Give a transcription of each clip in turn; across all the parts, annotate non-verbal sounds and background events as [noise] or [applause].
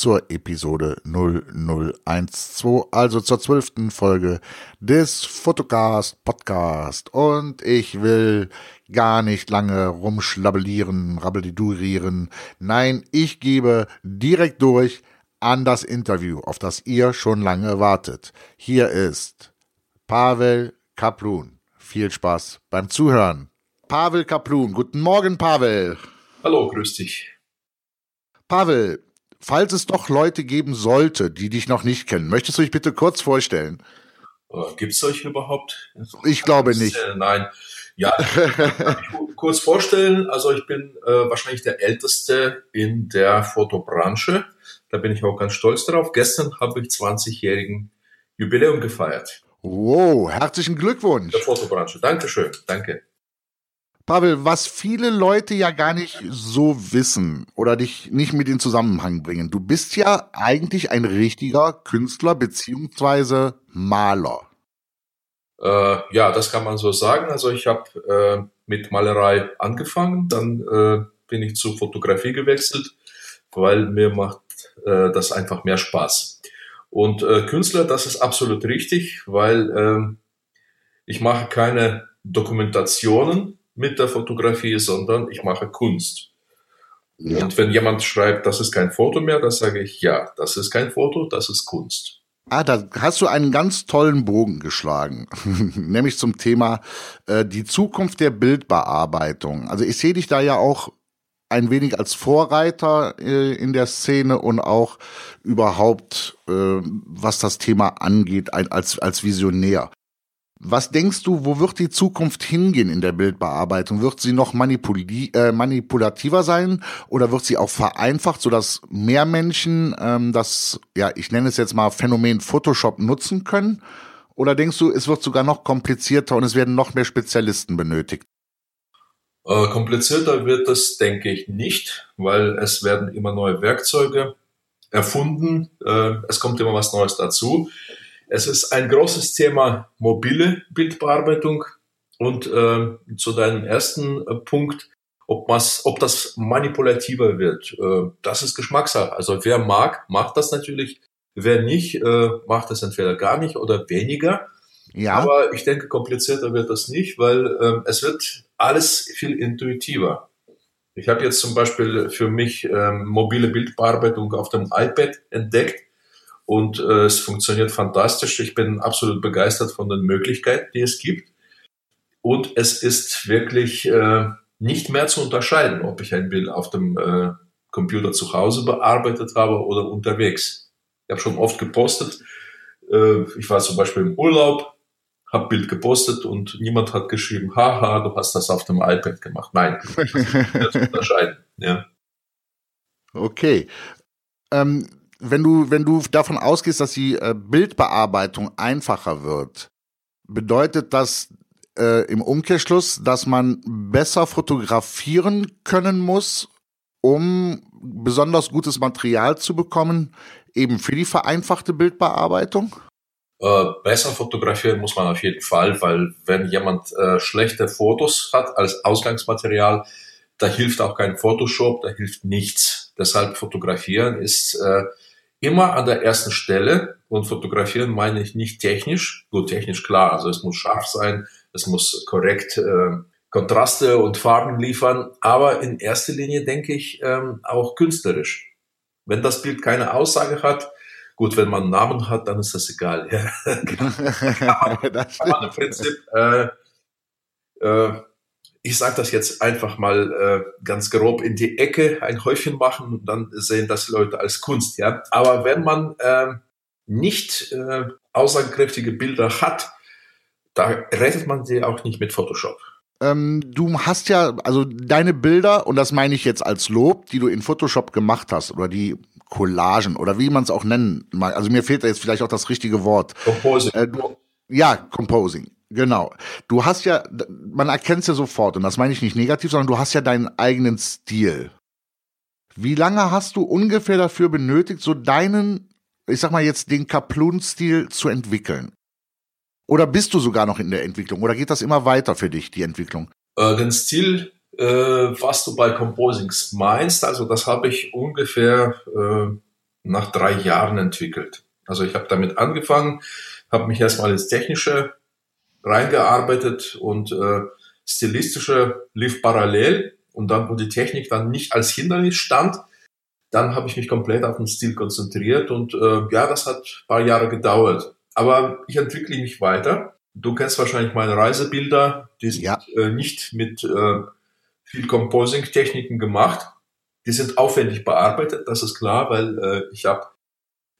zur Episode 0012, also zur zwölften Folge des Fotocast Podcast. Und ich will gar nicht lange rumschlabbelieren, rabbelidurieren. Nein, ich gebe direkt durch an das Interview, auf das ihr schon lange wartet. Hier ist Pavel Kaplun. Viel Spaß beim Zuhören. Pavel Kaplun. Guten Morgen, Pavel. Hallo, grüß dich. Pavel, falls es doch Leute geben sollte, die dich noch nicht kennen, möchtest du dich bitte kurz vorstellen? Äh, Gibt es euch überhaupt? Ich glaube nicht. Äh, nein. Ja, ich [laughs] kurz vorstellen. Also ich bin äh, wahrscheinlich der Älteste in der Fotobranche. Da bin ich auch ganz stolz drauf. Gestern habe ich 20-jährigen Jubiläum gefeiert. Wow, herzlichen Glückwunsch. Der Fotobranche. Dankeschön. Danke. Pavel, was viele Leute ja gar nicht so wissen oder dich nicht mit in Zusammenhang bringen. Du bist ja eigentlich ein richtiger Künstler beziehungsweise Maler. Äh, ja, das kann man so sagen. Also ich habe äh, mit Malerei angefangen, dann äh, bin ich zur Fotografie gewechselt, weil mir macht äh, das einfach mehr Spaß. Und äh, Künstler, das ist absolut richtig, weil äh, ich mache keine Dokumentationen, mit der Fotografie, sondern ich mache Kunst. Ja. Und wenn jemand schreibt, das ist kein Foto mehr, dann sage ich, ja, das ist kein Foto, das ist Kunst. Ah, da hast du einen ganz tollen Bogen geschlagen, [laughs] nämlich zum Thema äh, die Zukunft der Bildbearbeitung. Also ich sehe dich da ja auch ein wenig als Vorreiter äh, in der Szene und auch überhaupt, äh, was das Thema angeht, ein, als, als Visionär. Was denkst du, wo wird die Zukunft hingehen in der Bildbearbeitung? Wird sie noch manipuli äh, manipulativer sein oder wird sie auch vereinfacht, sodass mehr Menschen ähm, das, ja, ich nenne es jetzt mal Phänomen Photoshop nutzen können? Oder denkst du, es wird sogar noch komplizierter und es werden noch mehr Spezialisten benötigt? Äh, komplizierter wird es, denke ich, nicht, weil es werden immer neue Werkzeuge erfunden. Äh, es kommt immer was Neues dazu. Es ist ein großes Thema mobile Bildbearbeitung und äh, zu deinem ersten äh, Punkt, ob, was, ob das manipulativer wird, äh, das ist Geschmackssache. Also wer mag, macht das natürlich. Wer nicht, äh, macht das entweder gar nicht oder weniger. Ja. Aber ich denke, komplizierter wird das nicht, weil äh, es wird alles viel intuitiver. Ich habe jetzt zum Beispiel für mich ähm, mobile Bildbearbeitung auf dem iPad entdeckt und äh, es funktioniert fantastisch. Ich bin absolut begeistert von den Möglichkeiten, die es gibt. Und es ist wirklich äh, nicht mehr zu unterscheiden, ob ich ein Bild auf dem äh, Computer zu Hause bearbeitet habe oder unterwegs. Ich habe schon oft gepostet. Äh, ich war zum Beispiel im Urlaub, habe Bild gepostet und niemand hat geschrieben, haha, du hast das auf dem iPad gemacht. Nein, nicht zu [laughs] unterscheiden. Ja. Okay. Ähm, wenn du, wenn du davon ausgehst, dass die äh, Bildbearbeitung einfacher wird, bedeutet das äh, im Umkehrschluss, dass man besser fotografieren können muss, um besonders gutes Material zu bekommen, eben für die vereinfachte Bildbearbeitung? Äh, besser fotografieren muss man auf jeden Fall, weil wenn jemand äh, schlechte Fotos hat als Ausgangsmaterial, da hilft auch kein Photoshop, da hilft nichts. Deshalb fotografieren ist äh, immer an der ersten Stelle und fotografieren meine ich nicht technisch, gut technisch klar, also es muss scharf sein, es muss korrekt äh, Kontraste und Farben liefern, aber in erster Linie denke ich ähm, auch künstlerisch. Wenn das Bild keine Aussage hat, gut, wenn man einen Namen hat, dann ist das egal. Ja. aber, [laughs] aber im Prinzip äh, äh, ich sage das jetzt einfach mal äh, ganz grob, in die Ecke ein Häufchen machen und dann sehen das Leute als Kunst. Ja, aber wenn man äh, nicht äh, aussagekräftige Bilder hat, da rettet man sie auch nicht mit Photoshop. Ähm, du hast ja, also deine Bilder, und das meine ich jetzt als Lob, die du in Photoshop gemacht hast oder die Collagen oder wie man es auch nennen mag. Also mir fehlt da jetzt vielleicht auch das richtige Wort. Composing. Äh, du, ja, Composing. Genau. Du hast ja, man erkennt es ja sofort, und das meine ich nicht negativ, sondern du hast ja deinen eigenen Stil. Wie lange hast du ungefähr dafür benötigt, so deinen, ich sag mal jetzt, den Kaplun-Stil zu entwickeln? Oder bist du sogar noch in der Entwicklung? Oder geht das immer weiter für dich, die Entwicklung? Äh, den Stil, äh, was du bei Composings meinst, also das habe ich ungefähr äh, nach drei Jahren entwickelt. Also ich habe damit angefangen, habe mich erstmal ins Technische reingearbeitet und äh, stilistische lief parallel und dann, wo die Technik dann nicht als Hindernis stand, dann habe ich mich komplett auf den Stil konzentriert und äh, ja, das hat ein paar Jahre gedauert. Aber ich entwickle mich weiter. Du kennst wahrscheinlich meine Reisebilder, die sind ja. äh, nicht mit äh, viel Composing-Techniken gemacht. Die sind aufwendig bearbeitet, das ist klar, weil äh, ich habe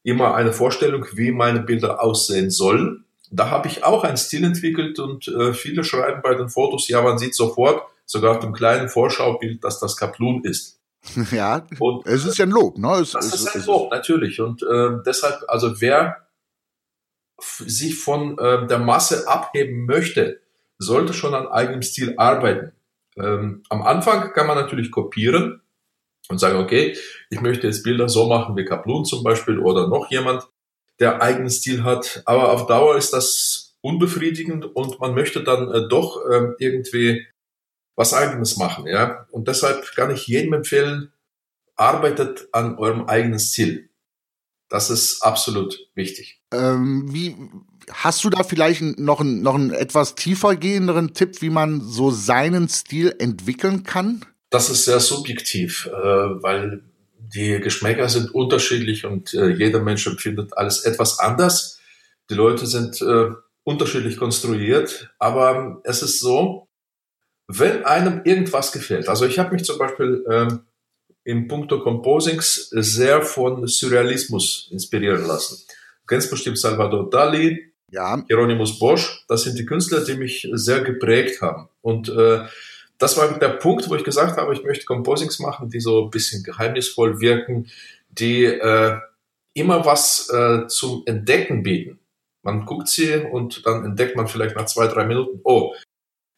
immer eine Vorstellung, wie meine Bilder aussehen sollen. Da habe ich auch einen Stil entwickelt und äh, viele schreiben bei den Fotos, ja, man sieht sofort, sogar auf dem kleinen Vorschaubild, dass das Kaplun ist. [laughs] Ja, und, es ist ja ein Lob, ne? Es, das es, ist ein Lob, natürlich. Und äh, deshalb, also wer sich von äh, der Masse abheben möchte, sollte schon an eigenem Stil arbeiten. Ähm, am Anfang kann man natürlich kopieren und sagen, okay, ich möchte jetzt Bilder so machen wie Kaplun zum Beispiel oder noch jemand, der eigenen Stil hat. Aber auf Dauer ist das unbefriedigend und man möchte dann äh, doch äh, irgendwie was eigenes machen, ja. Und deshalb kann ich jedem empfehlen, arbeitet an eurem eigenen Stil. Das ist absolut wichtig. Ähm, wie hast du da vielleicht noch einen, noch einen etwas tiefer gehenderen Tipp, wie man so seinen Stil entwickeln kann? Das ist sehr subjektiv, äh, weil die Geschmäcker sind unterschiedlich und äh, jeder Mensch empfindet alles etwas anders. Die Leute sind äh, unterschiedlich konstruiert, aber es ist so, wenn einem irgendwas gefällt, also ich habe mich zum Beispiel ähm, im Punkto Composings sehr von Surrealismus inspirieren lassen. Du kennst bestimmt Salvador Dali, ja. Hieronymus Bosch, das sind die Künstler, die mich sehr geprägt haben. Und äh, das war der Punkt, wo ich gesagt habe, ich möchte Composings machen, die so ein bisschen geheimnisvoll wirken, die äh, immer was äh, zum Entdecken bieten. Man guckt sie und dann entdeckt man vielleicht nach zwei, drei Minuten, oh,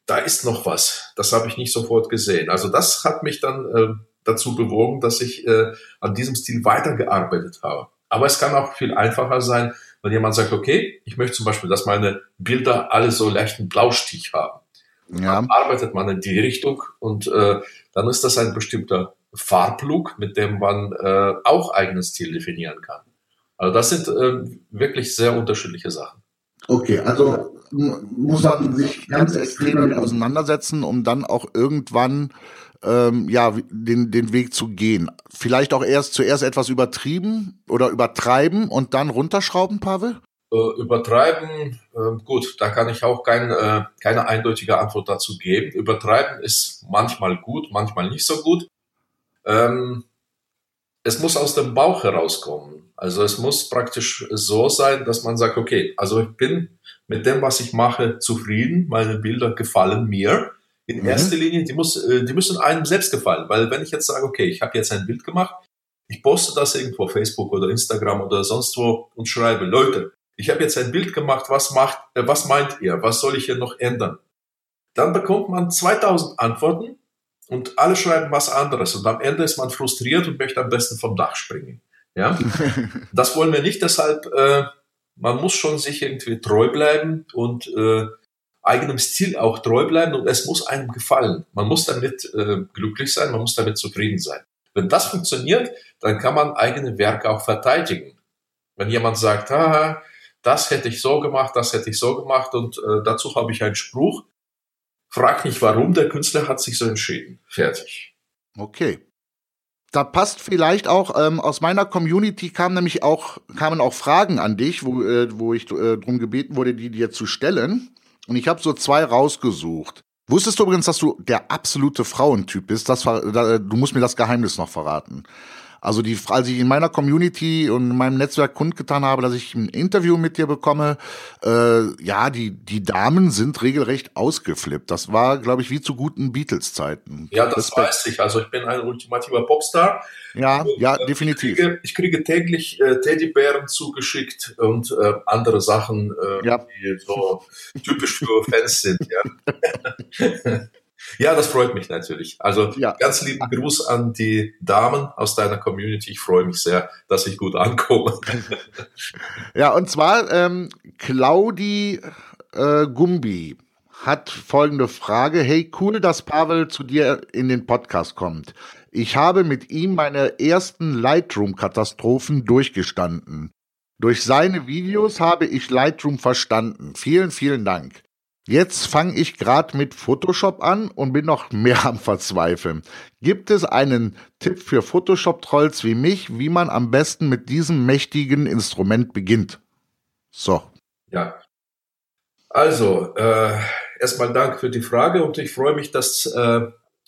da ist noch was. Das habe ich nicht sofort gesehen. Also das hat mich dann äh, dazu bewogen, dass ich äh, an diesem Stil weitergearbeitet habe. Aber es kann auch viel einfacher sein, wenn jemand sagt, okay, ich möchte zum Beispiel, dass meine Bilder alle so leichten Blaustich haben. Ja. Dann arbeitet man in die Richtung und äh, dann ist das ein bestimmter Farblook, mit dem man äh, auch eigenen Stil definieren kann. Also das sind äh, wirklich sehr unterschiedliche Sachen. Okay, also muss man sich ganz extrem damit auseinandersetzen, um dann auch irgendwann ähm, ja den den Weg zu gehen. Vielleicht auch erst zuerst etwas übertrieben oder übertreiben und dann runterschrauben, Pavel? Äh, übertreiben, äh, gut, da kann ich auch kein, äh, keine eindeutige Antwort dazu geben. Übertreiben ist manchmal gut, manchmal nicht so gut. Ähm, es muss aus dem Bauch herauskommen. Also es muss praktisch so sein, dass man sagt, okay, also ich bin mit dem, was ich mache, zufrieden. Meine Bilder gefallen mir. In mhm. erster Linie, die, muss, äh, die müssen einem selbst gefallen. Weil wenn ich jetzt sage, okay, ich habe jetzt ein Bild gemacht, ich poste das irgendwo auf Facebook oder Instagram oder sonst wo und schreibe, Leute, ich habe jetzt ein Bild gemacht, was macht, äh, was meint ihr? Was soll ich hier noch ändern? Dann bekommt man 2000 Antworten und alle schreiben was anderes und am Ende ist man frustriert und möchte am besten vom Dach springen. Ja, [laughs] das wollen wir nicht. Deshalb, äh, man muss schon sich irgendwie treu bleiben und äh, eigenem Stil auch treu bleiben und es muss einem gefallen. Man muss damit äh, glücklich sein, man muss damit zufrieden sein. Wenn das funktioniert, dann kann man eigene Werke auch verteidigen. Wenn jemand sagt, ah, das hätte ich so gemacht, das hätte ich so gemacht und äh, dazu habe ich einen Spruch. Frag nicht warum, der Künstler hat sich so entschieden. Fertig. Okay. Da passt vielleicht auch ähm, aus meiner Community kamen nämlich auch kamen auch Fragen an dich, wo, äh, wo ich äh, darum gebeten wurde, die dir zu stellen. Und ich habe so zwei rausgesucht. Wusstest du übrigens, dass du der absolute Frauentyp bist? Das, du musst mir das Geheimnis noch verraten. Also die, als ich in meiner Community und in meinem Netzwerk kundgetan habe, dass ich ein Interview mit dir bekomme, äh, ja, die, die Damen sind regelrecht ausgeflippt. Das war, glaube ich, wie zu guten Beatles-Zeiten. Ja, das Respekt. weiß ich. Also ich bin ein ultimativer Popstar. Ja, und, ja, äh, definitiv. Ich kriege, ich kriege täglich äh, Teddybären zugeschickt und äh, andere Sachen, äh, ja. die so typisch für Fans sind. Ja. [laughs] [laughs] Ja, das freut mich natürlich. Also ja. ganz lieben Gruß an die Damen aus deiner Community. Ich freue mich sehr, dass ich gut ankomme. [laughs] ja, und zwar ähm, Claudi äh, Gumbi hat folgende Frage. Hey, cool, dass Pavel zu dir in den Podcast kommt. Ich habe mit ihm meine ersten Lightroom-Katastrophen durchgestanden. Durch seine Videos habe ich Lightroom verstanden. Vielen, vielen Dank. Jetzt fange ich gerade mit Photoshop an und bin noch mehr am Verzweifeln. Gibt es einen Tipp für Photoshop-Trolls wie mich, wie man am besten mit diesem mächtigen Instrument beginnt? So. Ja. Also, äh, erstmal Dank für die Frage und ich freue mich, dass äh,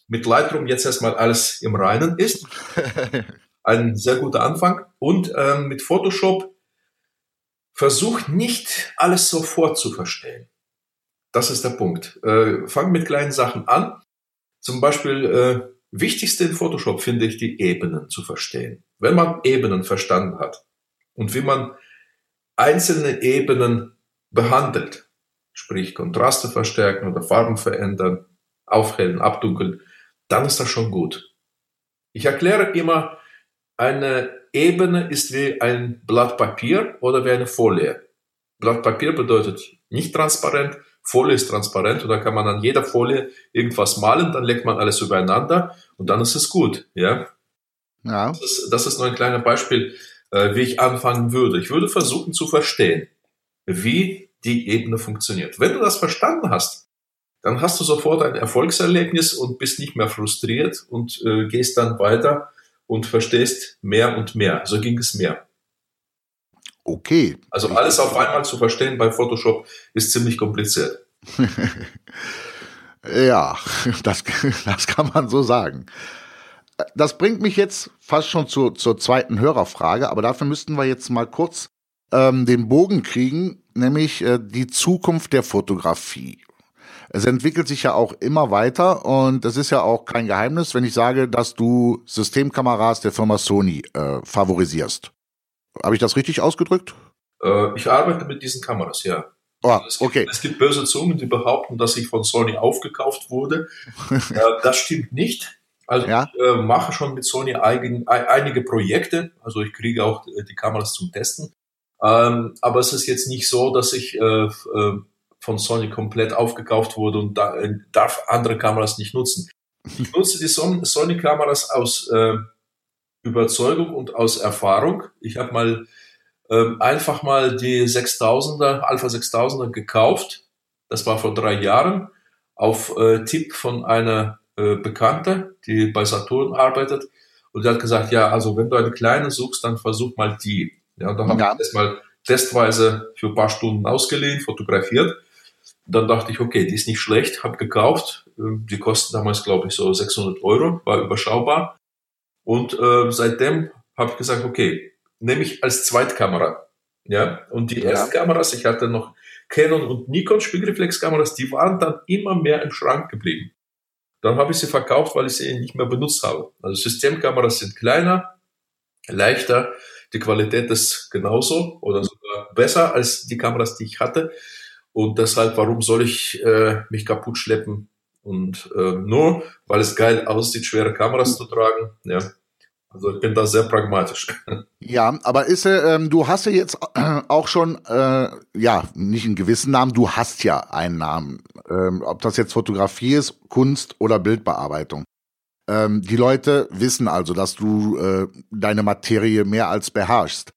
mit Lightroom jetzt erstmal alles im Reinen ist. [laughs] Ein sehr guter Anfang. Und äh, mit Photoshop versucht nicht alles sofort zu verstehen. Das ist der Punkt. Äh, fang mit kleinen Sachen an. Zum Beispiel, äh, wichtigste in Photoshop finde ich, die Ebenen zu verstehen. Wenn man Ebenen verstanden hat und wie man einzelne Ebenen behandelt, sprich Kontraste verstärken oder Farben verändern, aufhellen, abdunkeln, dann ist das schon gut. Ich erkläre immer, eine Ebene ist wie ein Blatt Papier oder wie eine Folie. Blatt Papier bedeutet nicht transparent, Folie ist transparent und da kann man an jeder Folie irgendwas malen, dann legt man alles übereinander und dann ist es gut. Ja. ja. Das, ist, das ist nur ein kleines Beispiel, äh, wie ich anfangen würde. Ich würde versuchen zu verstehen, wie die Ebene funktioniert. Wenn du das verstanden hast, dann hast du sofort ein Erfolgserlebnis und bist nicht mehr frustriert und äh, gehst dann weiter und verstehst mehr und mehr. So ging es mehr. Okay. Also alles auf einmal zu verstehen bei Photoshop ist ziemlich kompliziert. [laughs] ja, das, das kann man so sagen. Das bringt mich jetzt fast schon zu, zur zweiten Hörerfrage, aber dafür müssten wir jetzt mal kurz ähm, den Bogen kriegen, nämlich äh, die Zukunft der Fotografie. Es entwickelt sich ja auch immer weiter und es ist ja auch kein Geheimnis, wenn ich sage, dass du Systemkameras der Firma Sony äh, favorisierst. Habe ich das richtig ausgedrückt? Äh, ich arbeite mit diesen Kameras, ja. Oh, es, okay. gibt, es gibt böse Zungen, die behaupten, dass ich von Sony aufgekauft wurde. [laughs] äh, das stimmt nicht. Also ja? ich äh, mache schon mit Sony eigen, einige Projekte. Also ich kriege auch äh, die Kameras zum Testen. Ähm, aber es ist jetzt nicht so, dass ich äh, äh, von Sony komplett aufgekauft wurde und da, darf andere Kameras nicht nutzen. Ich nutze die Sony-Kameras aus Überzeugung und aus Erfahrung. Ich habe mal ähm, einfach mal die 6000er, Alpha 6000er gekauft. Das war vor drei Jahren auf äh, Tipp von einer äh, Bekannte, die bei Saturn arbeitet. Und die hat gesagt, ja, also wenn du eine kleine suchst, dann versuch mal die. Ja, und dann habe ja. ich das mal testweise für ein paar Stunden ausgeliehen, fotografiert. Dann dachte ich, okay, die ist nicht schlecht, habe gekauft. Ähm, die kosten damals, glaube ich, so 600 Euro, war überschaubar. Und äh, seitdem habe ich gesagt, okay, nehme ich als Zweitkamera. Ja, und die ersten ja. Kameras, ich hatte noch Canon und Nikon Spiegelreflexkameras, die waren dann immer mehr im Schrank geblieben. Dann habe ich sie verkauft, weil ich sie nicht mehr benutzt habe. Also Systemkameras sind kleiner, leichter, die Qualität ist genauso oder sogar besser als die Kameras, die ich hatte. Und deshalb, warum soll ich äh, mich kaputt schleppen und äh, nur, weil es geil aussieht, schwere Kameras zu tragen. Ja. Also ich bin da sehr pragmatisch. [laughs] Ja, aber ist ähm, du hast ja jetzt äh, auch schon, äh, ja, nicht einen gewissen Namen, du hast ja einen Namen. Ähm, ob das jetzt Fotografie ist, Kunst oder Bildbearbeitung. Ähm, die Leute wissen also, dass du äh, deine Materie mehr als beherrschst.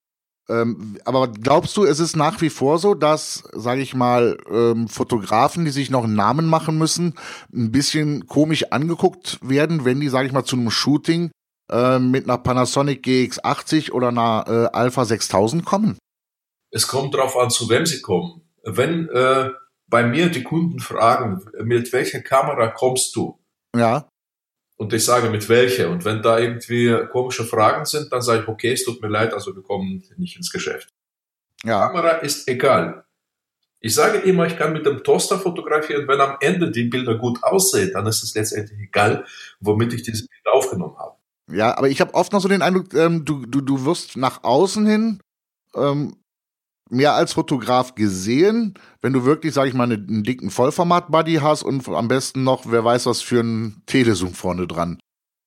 Ähm, aber glaubst du, es ist nach wie vor so, dass, sage ich mal, ähm, Fotografen, die sich noch einen Namen machen müssen, ein bisschen komisch angeguckt werden, wenn die, sage ich mal, zu einem Shooting äh, mit einer Panasonic GX80 oder einer äh, Alpha 6000 kommen? Es kommt darauf an, zu wem sie kommen. Wenn äh, bei mir die Kunden fragen, mit welcher Kamera kommst du? Ja. Und ich sage mit welcher. Und wenn da irgendwie komische Fragen sind, dann sage ich, okay, es tut mir leid, also wir kommen nicht ins Geschäft. Ja. Kamera ist egal. Ich sage immer, ich kann mit dem Toaster fotografieren. Wenn am Ende die Bilder gut aussehen, dann ist es letztendlich egal, womit ich diese Bilder aufgenommen habe. Ja, aber ich habe oft noch so den Eindruck, ähm, du, du, du wirst nach außen hin ähm, mehr als Fotograf gesehen, wenn du wirklich, sag ich mal, einen dicken Vollformat-Buddy hast und am besten noch, wer weiß was für ein Telezoom vorne dran.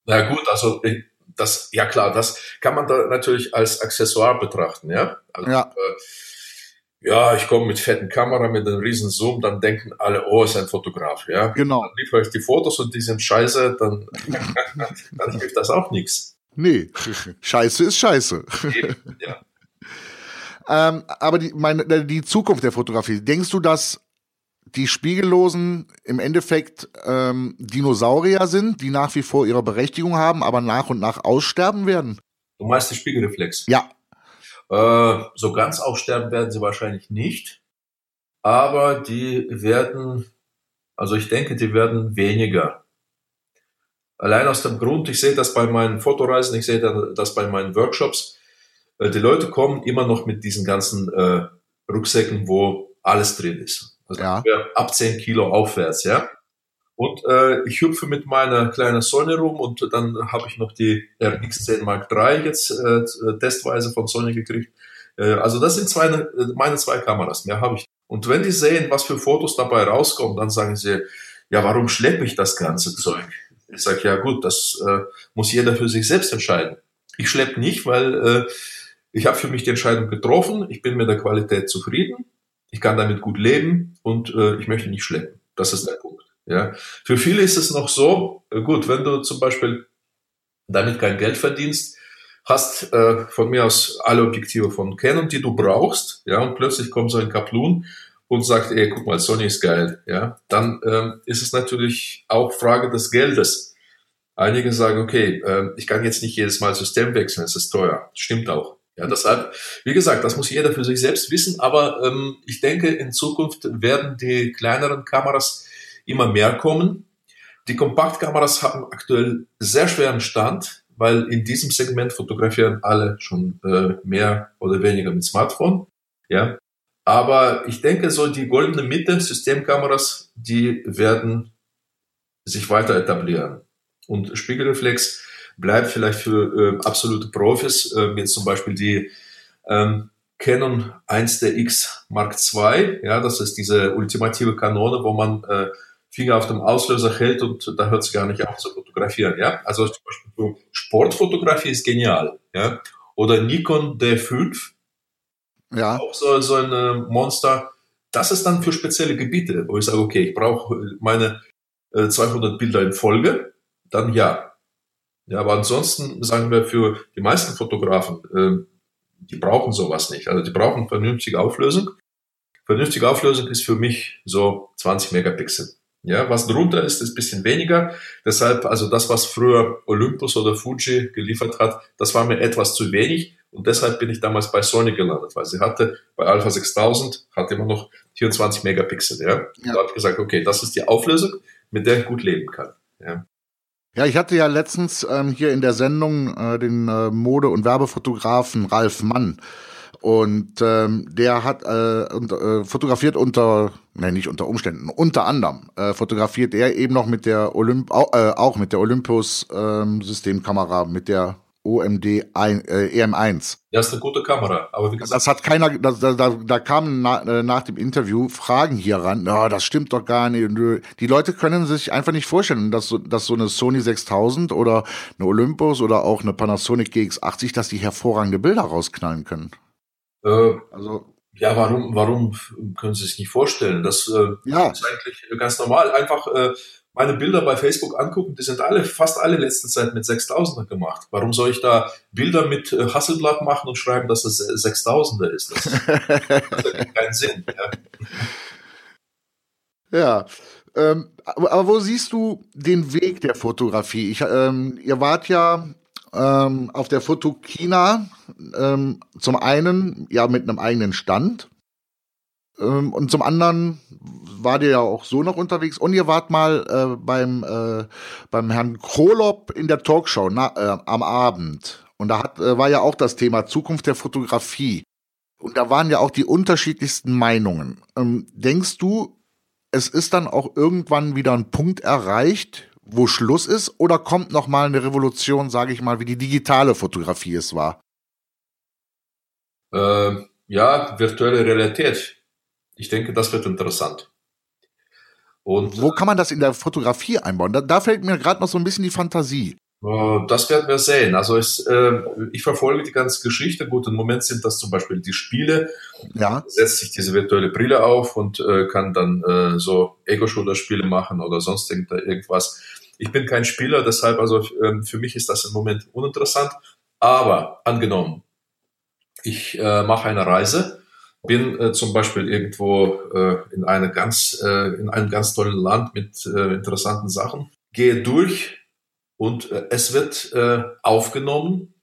Na gut, also das, ja klar, das kann man da natürlich als Accessoire betrachten, ja. Also, ja. Äh, ja, ich komme mit fetten Kamera, mit einem riesen Zoom, dann denken alle, oh, ist ein Fotograf, ja. Genau. Dann liefere ich die Fotos und die sind scheiße, dann, [laughs] dann hilft das auch nichts. Nee, [laughs] scheiße ist scheiße. ja. Ähm, aber die, meine, äh, die Zukunft der Fotografie, denkst du, dass die Spiegellosen im Endeffekt ähm, Dinosaurier sind, die nach wie vor ihre Berechtigung haben, aber nach und nach aussterben werden? Du meinst die Spiegelreflex? Ja. Äh, so ganz aussterben werden sie wahrscheinlich nicht, aber die werden, also ich denke, die werden weniger. Allein aus dem Grund, ich sehe das bei meinen Fotoreisen, ich sehe das bei meinen Workshops, die Leute kommen immer noch mit diesen ganzen äh, Rucksäcken, wo alles drin ist. Also ja. ab 10 Kilo aufwärts, ja. Und äh, ich hüpfe mit meiner kleinen Sony rum und dann habe ich noch die RX10 Mark III jetzt äh, testweise von Sony gekriegt. Äh, also das sind zwei, äh, meine zwei Kameras, mehr habe ich. Und wenn die sehen, was für Fotos dabei rauskommen, dann sagen sie, ja, warum schleppe ich das ganze Zeug? Ich sage, ja gut, das äh, muss jeder für sich selbst entscheiden. Ich schleppe nicht, weil äh, ich habe für mich die Entscheidung getroffen, ich bin mit der Qualität zufrieden, ich kann damit gut leben und äh, ich möchte nicht schleppen. Das ist der Punkt. Ja. Für viele ist es noch so, äh, gut, wenn du zum Beispiel damit kein Geld verdienst, hast äh, von mir aus alle Objektive von Canon, die du brauchst, ja, und plötzlich kommt so ein Kaplun und sagt, ey, guck mal, Sony ist geil, ja, dann ähm, ist es natürlich auch Frage des Geldes. Einige sagen, okay, äh, ich kann jetzt nicht jedes Mal System wechseln, es ist teuer. Stimmt auch. Ja, deshalb, wie gesagt, das muss jeder für sich selbst wissen, aber ähm, ich denke, in Zukunft werden die kleineren Kameras immer mehr kommen. Die Kompaktkameras haben aktuell sehr schweren Stand, weil in diesem Segment fotografieren alle schon äh, mehr oder weniger mit Smartphone. Ja, aber ich denke, so die goldene Mitte, Systemkameras, die werden sich weiter etablieren. Und Spiegelreflex bleibt vielleicht für äh, absolute Profis, äh, jetzt zum Beispiel die ähm, Canon 1DX Mark II, ja, das ist diese ultimative Kanone, wo man äh, Finger auf dem Auslöser hält und da hört es gar nicht auf zu fotografieren, ja. Also zum Beispiel für Sportfotografie ist genial, ja. Oder Nikon D5, ja. auch so, so ein äh, Monster. Das ist dann für spezielle Gebiete, wo ich sage, okay, ich brauche meine äh, 200 Bilder in Folge, dann ja, ja, aber ansonsten sagen wir für die meisten Fotografen, äh, die brauchen sowas nicht. Also die brauchen vernünftige Auflösung. Vernünftige Auflösung ist für mich so 20 Megapixel. Ja, was drunter ist, ist bisschen weniger. Deshalb, also das, was früher Olympus oder Fuji geliefert hat, das war mir etwas zu wenig. Und deshalb bin ich damals bei Sony gelandet, weil sie hatte bei Alpha 6000 hatte immer noch 24 Megapixel. Ja, ja. da habe ich gesagt, okay, das ist die Auflösung, mit der ich gut leben kann. Ja. Ja, ich hatte ja letztens ähm, hier in der Sendung äh, den äh, Mode- und Werbefotografen Ralf Mann. Und ähm, der hat äh, unter, äh, fotografiert unter, nein, nicht unter Umständen, unter anderem äh, fotografiert er eben noch mit der Olymp, äh, auch mit der Olympus ähm, Systemkamera, mit der OMD ein, äh, EM1. Ja, ist eine gute Kamera. Aber wie gesagt, das hat keiner, da, da, da kamen na, äh, nach dem Interview Fragen hier ran. Ja, das stimmt doch gar nicht. Die Leute können sich einfach nicht vorstellen, dass so, dass so eine Sony 6000 oder eine Olympus oder auch eine Panasonic GX80, dass die hervorragende Bilder rausknallen können. Äh, also ja, warum, warum können Sie sich nicht vorstellen? Das äh, ja. ist eigentlich ganz normal. Einfach äh, meine Bilder bei Facebook angucken, die sind alle, fast alle letzte Zeit mit 6000er gemacht. Warum soll ich da Bilder mit äh, Hasselblatt machen und schreiben, dass es 6000er ist? Das, das [laughs] hat keinen Sinn. Ja. ja. Ähm, aber, aber, wo siehst du den Weg der Fotografie? Ich, ähm, ihr wart ja ähm, auf der Fotokina ähm, zum einen ja mit einem eigenen Stand Ähm, und zum anderen war dir ja auch so noch unterwegs und ihr wart mal äh, beim, äh, beim Herrn Krolop in der Talkshow na, äh, am Abend. Und da hat, äh, war ja auch das Thema Zukunft der Fotografie. Und da waren ja auch die unterschiedlichsten Meinungen. Ähm, denkst du, es ist dann auch irgendwann wieder ein Punkt erreicht, wo Schluss ist, oder kommt noch mal eine Revolution, sage ich mal, wie die digitale Fotografie es war? Äh, ja, virtuelle Realität. Ich denke, das wird interessant. Und wo kann man das in der Fotografie einbauen? Da, da fällt mir gerade noch so ein bisschen die Fantasie. Äh, das werden wir sehen. Also es, äh, ich verfolge die ganze Geschichte. Gut, im Moment sind das zum Beispiel die Spiele. Ja. Setzt sich diese virtuelle Brille auf und äh, kann dann äh, so Ego-Shooter-Spiele machen oder sonst irgendwas. Ich bin kein Spieler, deshalb also äh, für mich ist das im Moment uninteressant. Aber angenommen, ich äh, mache eine Reise, bin äh, zum Beispiel irgendwo äh, in eine ganz äh, in einem ganz tollen Land mit äh, interessanten Sachen, gehe durch und äh, es wird äh, aufgenommen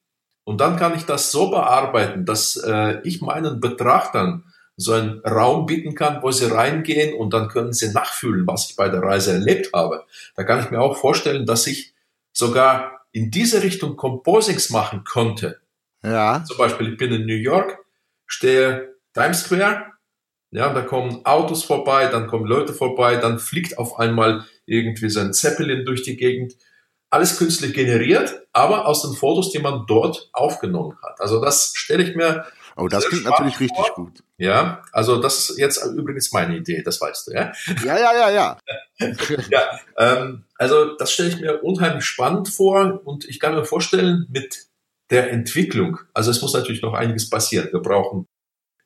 und dann kann ich das so bearbeiten, dass äh, ich meinen Betrachtern so einen Raum bieten kann, wo sie reingehen und dann können sie nachfühlen, was ich bei der Reise erlebt habe. Da kann ich mir auch vorstellen, dass ich sogar in diese Richtung Composings machen konnte. Ja. Zum Beispiel, ich bin in New York, stehe Times Square, ja, da kommen Autos vorbei, dann kommen Leute vorbei, dann fliegt auf einmal irgendwie so ein Zeppelin durch die Gegend alles künstlich generiert, aber aus den Fotos, die man dort aufgenommen hat. Also das stelle ich mir. Oh, das klingt natürlich vor. richtig gut. Ja, also das ist jetzt übrigens meine Idee, das weißt du, ja? Ja, ja, ja, ja. [laughs] ja, ähm, also das stelle ich mir unheimlich spannend vor und ich kann mir vorstellen, mit der Entwicklung, also es muss natürlich noch einiges passieren. Wir brauchen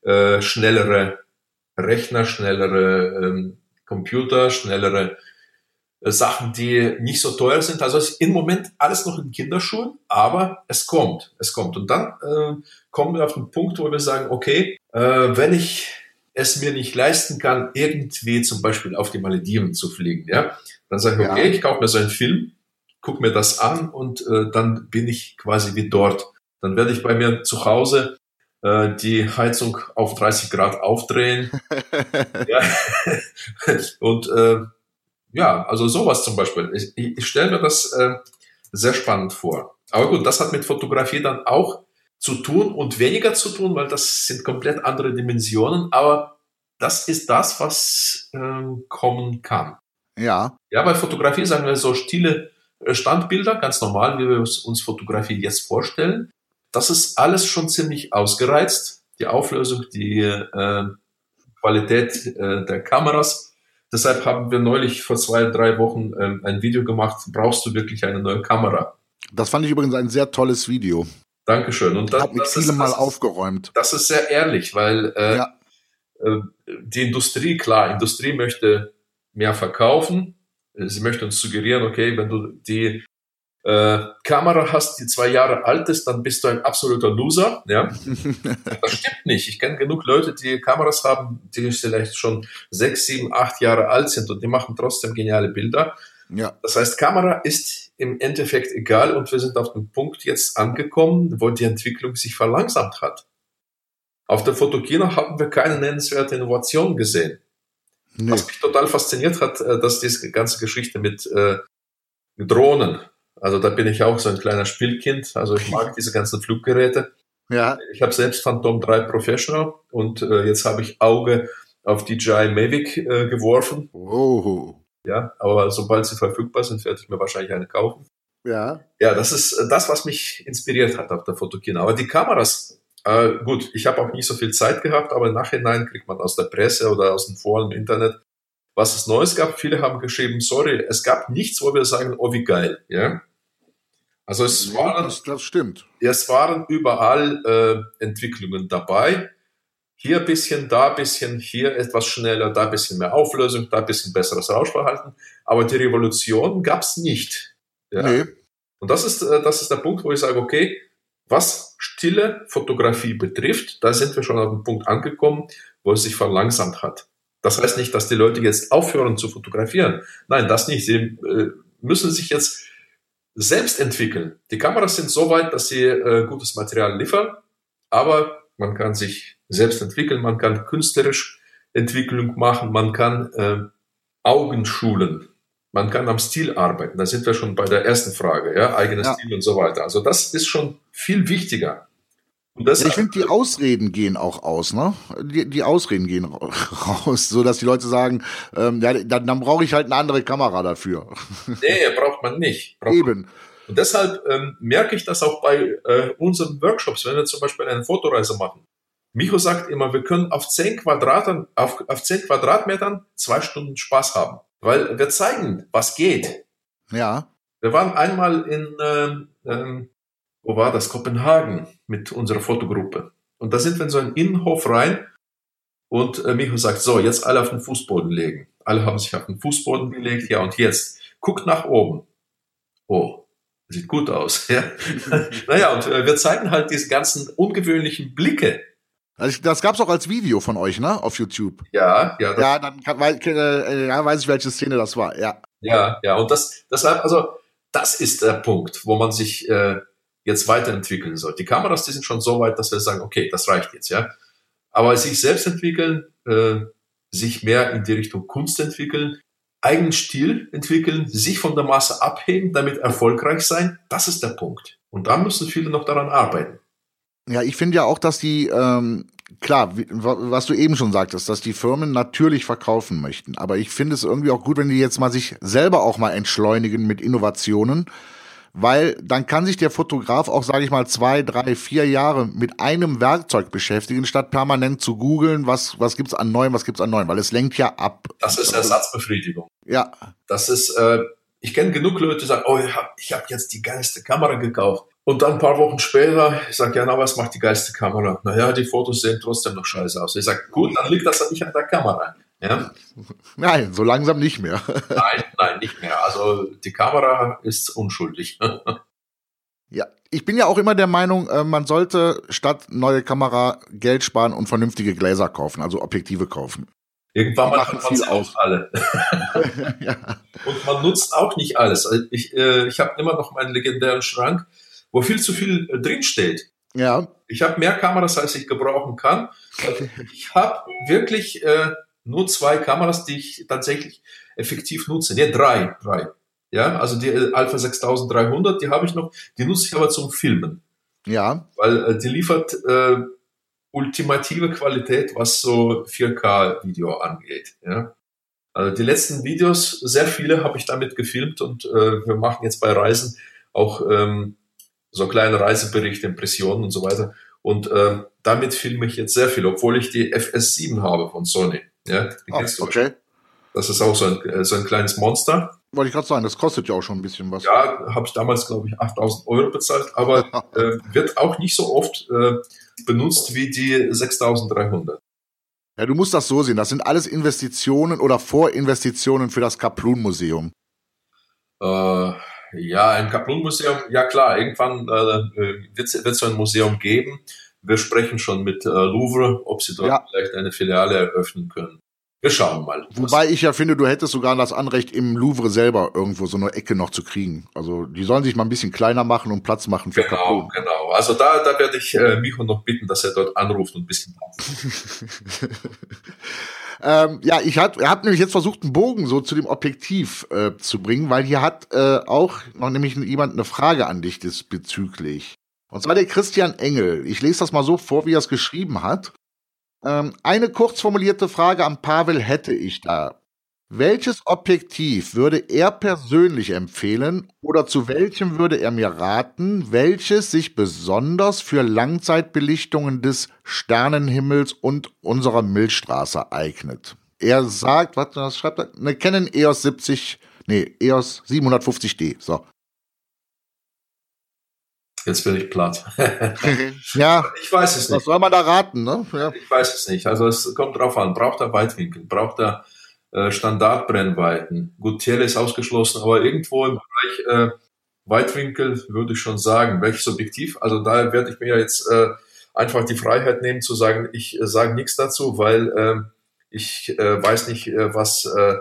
äh, schnellere Rechner, schnellere ähm, Computer, schnellere äh, Sachen, die nicht so teuer sind. Also ist im Moment alles noch in Kinderschuhen, aber es kommt, es kommt. Und dann äh, kommen wir auf den Punkt, wo wir sagen, okay, äh, wenn ich es mir nicht leisten kann, irgendwie zum Beispiel auf die Malediven zu fliegen, ja, dann sage ich, okay, ja. ich kaufe mir so einen Film, gucke mir das an und äh, dann bin ich quasi wie dort. Dann werde ich bei mir zu Hause äh, die Heizung auf 30 Grad aufdrehen. [laughs] ja. [laughs] und äh, ja, also sowas zum Beispiel. Ich, ich, ich stelle mir das äh, sehr spannend vor. Aber gut, das hat mit Fotografie dann auch zu tun und weniger zu tun, weil das sind komplett andere Dimensionen. Aber das ist das, was ähm, kommen kann. Ja. Ja, bei Fotografie sagen wir so stille äh, Standbilder, ganz normal, wie wir uns Fotografie jetzt vorstellen. Das ist alles schon ziemlich ausgereizt. Die Auflösung, die äh, Qualität äh, der Kameras Deshalb haben wir neulich vor zwei, drei Wochen ähm, ein Video gemacht, brauchst du wirklich eine neue Kamera? Das fand ich übrigens ein sehr tolles Video. Dankeschön. Und das, hat mich viele Mal aufgeräumt. Das ist sehr ehrlich, weil äh, ja. äh, die Industrie, klar, Industrie möchte mehr verkaufen. Sie möchte uns suggerieren, okay, wenn du die äh, Kamera hast, die zwei Jahre alt ist, dann bist du ein absoluter Loser. Ja? [laughs] das stimmt nicht. Ich kenne genug Leute, die Kameras haben, die vielleicht schon sechs, sieben, acht Jahre alt sind und die machen trotzdem geniale Bilder. Ja. Das heißt, Kamera ist im Endeffekt egal und wir sind auf dem Punkt jetzt angekommen, wo die Entwicklung sich verlangsamt hat. Auf der Fotokina haben wir keine nennenswerte Innovation gesehen. Nee. Was mich total fasziniert hat, äh, dass diese ganze Geschichte mit äh, Drohnen, also da bin ich auch so ein kleiner Spielkind. Also ich mag [laughs] diese ganzen Fluggeräte. Ja. Ich habe selbst Phantom 3 Professional und äh, jetzt habe ich Auge auf DJI Mavic äh, geworfen. Oh. Ja, aber sobald sie verfügbar sind, werde ich mir wahrscheinlich eine kaufen. Ja. Ja, das ist äh, das, was mich inspiriert hat auf der Fotokina. Aber die Kameras, äh, gut, ich habe auch nicht so viel Zeit gehabt, aber im Nachhinein kriegt man aus der Presse oder aus dem Foren im Internet, was es Neues gab. Viele haben geschrieben, sorry, es gab nichts, wo wir sagen, oh wie geil. Ja. Also es waren, das, das stimmt. Es waren überall äh, Entwicklungen dabei. Hier ein bisschen, da ein bisschen, hier etwas schneller, da ein bisschen mehr Auflösung, da ein bisschen besseres Rauschverhalten. Aber die Revolution gab es nicht. Ja? Nee. Und das ist, äh, das ist der Punkt, wo ich sage, okay, was stille Fotografie betrifft, da sind wir schon auf den Punkt angekommen, wo es sich verlangsamt hat. Das heißt nicht, dass die Leute jetzt aufhören zu fotografieren. Nein, das nicht. Sie äh, müssen sich jetzt selbst entwickeln. Die Kameras sind so weit, dass sie äh, gutes Material liefern, aber man kann sich selbst entwickeln, man kann künstlerisch Entwicklung machen, man kann äh, Augen schulen, man kann am Stil arbeiten. Da sind wir schon bei der ersten Frage, ja, eigenes ja. Stil und so weiter. Also das ist schon viel wichtiger. Ja, ich finde, die Ausreden gehen auch aus, ne? Die, die Ausreden gehen [laughs] raus, so dass die Leute sagen, ähm, ja, dann, dann brauche ich halt eine andere Kamera dafür. [laughs] Nee, braucht man nicht. Braucht Eben. Man. Und deshalb ähm, merke ich das auch bei äh, unseren Workshops, wenn wir zum Beispiel eine Fotoreise machen. Micho sagt immer, wir können auf 10, Quadratern, auf, auf 10 Quadratmetern zwei Stunden Spaß haben. Weil wir zeigen, was geht. Ja. Wir waren einmal in, ähm, ähm, wo war das? Kopenhagen mit unserer Fotogruppe. Und da sind wir in so einen Innenhof rein und äh, Micho sagt, so, jetzt alle auf den Fußboden legen. Alle haben sich auf den Fußboden gelegt, ja, und jetzt guckt nach oben. Oh, sieht gut aus. [laughs] Ja? [laughs] naja, und äh, wir zeigen halt diese ganzen ungewöhnlichen Blicke, also das gab's auch als Video von euch, ne? Auf YouTube. Ja, ja. Ja, dann kann, weil, äh, ja, weiß ich, welche Szene das war, ja. Ja, ja. Und das, deshalb, also, das ist der Punkt, wo man sich äh, jetzt weiterentwickeln soll. Die Kameras, die sind schon so weit, dass wir sagen, okay, das reicht jetzt, ja. Aber sich selbst entwickeln, äh, sich mehr in die Richtung Kunst entwickeln, eigenen Stil entwickeln, sich von der Masse abheben, damit erfolgreich sein, das ist der Punkt. Und da müssen viele noch daran arbeiten. Ja, ich finde ja auch, dass die, ähm, klar, was du eben schon sagtest, dass die Firmen natürlich verkaufen möchten. Aber ich finde es irgendwie auch gut, wenn die jetzt mal sich selber auch mal entschleunigen mit Innovationen. Weil dann kann sich der Fotograf auch, sage ich mal, zwei, drei, vier Jahre mit einem Werkzeug beschäftigen, statt permanent zu googeln, was, was gibt's an Neuem, was gibt's an Neuem, weil es lenkt ja ab. Das ist Ersatzbefriedigung. Ja. Das ist, äh, ich kenne genug Leute, die sagen, oh, ich habe ich hab jetzt die geilste Kamera gekauft. Und dann ein paar Wochen später, ich sage, ja, na, was macht die geilste Kamera? Naja, die Fotos sehen trotzdem noch scheiße aus. Ich sage, gut, dann liegt das nicht an der Kamera. Ja? [laughs] Nein, so langsam nicht mehr. [laughs] nein, nein, nicht mehr. Also die Kamera ist unschuldig. [laughs] ja, ich bin ja auch immer der Meinung, äh, man sollte statt neue Kamera Geld sparen und vernünftige Gläser kaufen, also Objektive kaufen. Irgendwann mal machen man auch alle. ja. Und man nutzt auch nicht alles. Also ich, äh, ich habe immer noch meinen legendären Schrank wo viel zu viel äh, drinsteht. Ja. Ich habe mehr Kameras, als ich gebrauchen kann. Ich habe wirklich äh, nur zwei Kameras, die ich tatsächlich effektiv nutze. Ne, drei, drei. Ja, also die äh, Alpha 6300, die habe ich noch, die nutze ich aber zum Filmen. Ja. Weil äh, die liefert äh, ultimative Qualität, was so 4K-Video angeht. Ja. Also die letzten Videos, sehr viele habe ich damit gefilmt und äh, wir machen jetzt bei Reisen auch ähm, so kleine Reiseberichte, Impressionen und so weiter. Und äh, damit filme ich jetzt sehr viel, obwohl ich die FS7 habe von Sony. Ja, die oh, okay. Das ist auch so ein, äh, so ein kleines Monster. Wollte ich gerade sagen, das kostet ja auch schon ein bisschen was. Ja, habe ich damals, glaube ich, 8000 Euro bezahlt, aber [laughs] äh, wird auch nicht so oft äh, benutzt wie die 6300. Ja, du musst das so sehen. Das sind alles Investitionen oder Vorinvestitionen für das Kaplun-Museum. Äh, ja, ein Kaplun-Museum, ja klar, irgendwann äh, wird es so ein Museum geben. Wir sprechen schon mit äh, Louvre, ob sie dort ja. vielleicht eine Filiale eröffnen können. Wir schauen mal. Wobei ich ja finde, du hättest sogar das Anrecht, im Louvre selber irgendwo so eine Ecke noch zu kriegen. Also die sollen sich mal ein bisschen kleiner machen und Platz machen für Genau, Kaplun. genau. Also da, da werde ich äh, Micho noch bitten, dass er dort anruft und ein bisschen. [laughs] Ähm, ja, ich hab, er hat nämlich jetzt versucht, einen Bogen so zu dem Objektiv äh, zu bringen, weil hier hat äh, auch noch nämlich jemand eine Frage an dich diesbezüglich. Und zwar der Christian Engel. Ich lese das mal so vor, wie er es geschrieben hat. Ähm, eine kurz formulierte Frage an Pavel hätte ich da. Welches Objektiv würde er persönlich empfehlen oder zu welchem würde er mir raten, welches sich besonders für Langzeitbelichtungen des Sternenhimmels und unserer Milchstraße eignet? Er sagt, was, schreibt er? Eine Canon EOS 70, nee, EOS 750D, so. Jetzt bin ich platt. [laughs] ja. Ich weiß es nicht. Was soll man da raten, ne? Ja. Ich weiß es nicht. Also es kommt drauf an. Braucht er Weitwinkel? Braucht er äh, Standardbrennweiten. Gut, Tele ist ausgeschlossen, aber irgendwo im Bereich äh, Weitwinkel würde ich schon sagen, welches Objektiv. Also da werde ich mir jetzt äh, einfach die Freiheit nehmen zu sagen, ich äh, sage nichts dazu, weil äh, ich äh, weiß nicht, äh, was äh,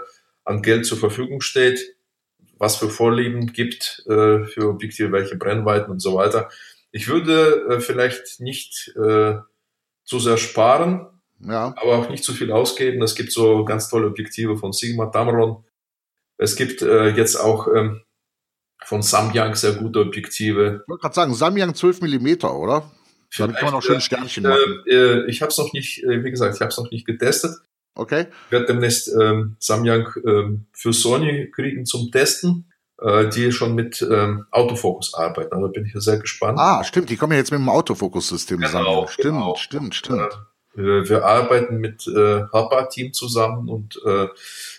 an Geld zur Verfügung steht, was für Vorlieben gibt äh, für Objektive, welche Brennweiten und so weiter. Ich würde äh, vielleicht nicht äh, zu sehr sparen, ja. aber auch nicht zu viel ausgeben. Es gibt so ganz tolle Objektive von Sigma Tamron. Es gibt äh, jetzt auch ähm, von Samyang sehr gute Objektive. Ich wollte gerade sagen, Samyang 12 mm, oder? Damit kann man auch schön Sternchen machen. Äh, äh, ich habe es noch nicht, äh, wie gesagt, ich habe es noch nicht getestet. Okay. Ich werde demnächst ähm, Samyang ähm, für Sony kriegen zum Testen, äh, die schon mit ähm, Autofokus arbeiten. Also bin ich sehr gespannt. Ah, stimmt, die kommen ja jetzt mit dem Autofokus-System genau, zusammen. Stimmt, genau. stimmt, stimmt. Äh, wir arbeiten mit äh, Hapa-Team zusammen und äh,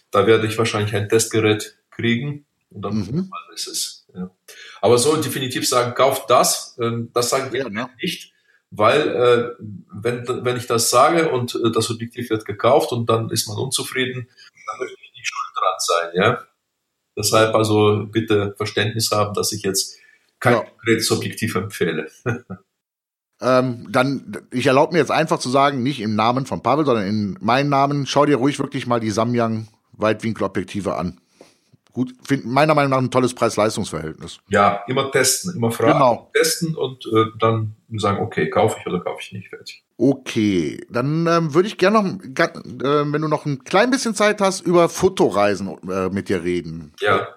da werde ich wahrscheinlich ein Testgerät kriegen und dann mhm. mal ist es. Ja. Aber so definitiv sagen, kauft das, äh, das sagen wir ja, ne? nicht weil äh, wenn, wenn ich das sage und äh, das Objektiv wird gekauft und dann ist man unzufrieden, dann möchte ich nicht schuld dran sein, ja. Deshalb also bitte Verständnis haben, dass ich jetzt kein ja. konkretes Objektiv empfehle. [laughs] ähm, dann, ich erlaube mir jetzt einfach zu sagen, nicht im Namen von Pavel, sondern in meinem Namen, schau dir ruhig wirklich mal die Samyang Weitwinkelobjektive an gut, find, meiner Meinung nach ein tolles Preis-Leistungs-Verhältnis. Ja, immer testen, immer fragen, genau. testen und äh, dann sagen, okay, kaufe ich oder kaufe ich nicht, fertig. Okay, dann ähm, würde ich gerne noch, äh, wenn du noch ein klein bisschen Zeit hast, über Fotoreisen äh, mit dir reden. Ja.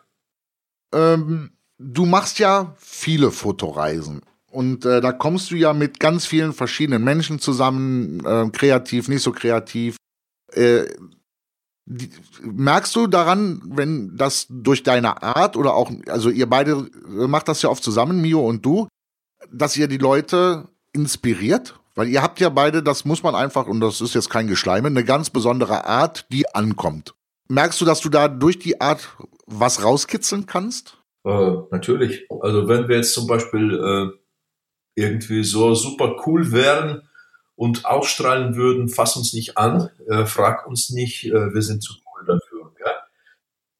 Ähm, du machst ja viele Fotoreisen. Und äh, da kommst du ja mit ganz vielen verschiedenen Menschen zusammen, äh, kreativ, nicht so kreativ. Äh, merkst du daran, wenn das durch deine Art oder auch, also ihr beide macht das ja oft zusammen, Mio und du, dass ihr die Leute inspiriert? Weil ihr habt ja beide, das muss man einfach, und das ist jetzt kein Geschleime, eine ganz besondere Art, die ankommt. Merkst du, dass du da durch die Art was rauskitzeln kannst? Äh, natürlich. Also wenn wir jetzt zum Beispiel äh, irgendwie so super cool wären, und ausstrahlen würden, fass uns nicht an, äh, frag uns nicht, äh, wir sind zu cool dafür. Ja?